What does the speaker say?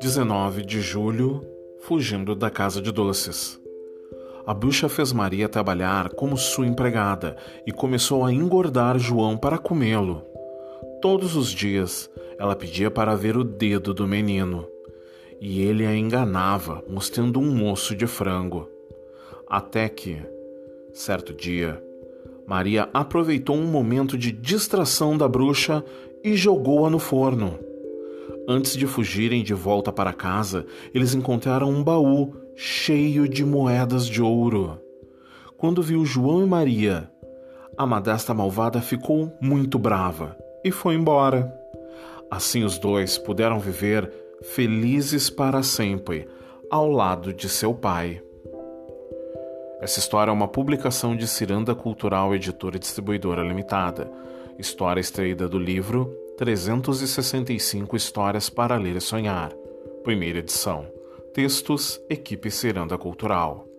19 de julho, fugindo da casa de doces. A bruxa fez Maria trabalhar como sua empregada e começou a engordar João para comê-lo. Todos os dias ela pedia para ver o dedo do menino e ele a enganava, mostrando um osso de frango. Até que, certo dia, Maria aproveitou um momento de distração da bruxa e jogou-a no forno. Antes de fugirem de volta para casa, eles encontraram um baú cheio de moedas de ouro. Quando viu João e Maria, a madrasta malvada ficou muito brava e foi embora. Assim os dois puderam viver felizes para sempre ao lado de seu pai. Essa história é uma publicação de Ciranda Cultural Editora e Distribuidora Limitada. História extraída do livro 365 Histórias para Ler e Sonhar. Primeira edição. Textos Equipe Ciranda Cultural.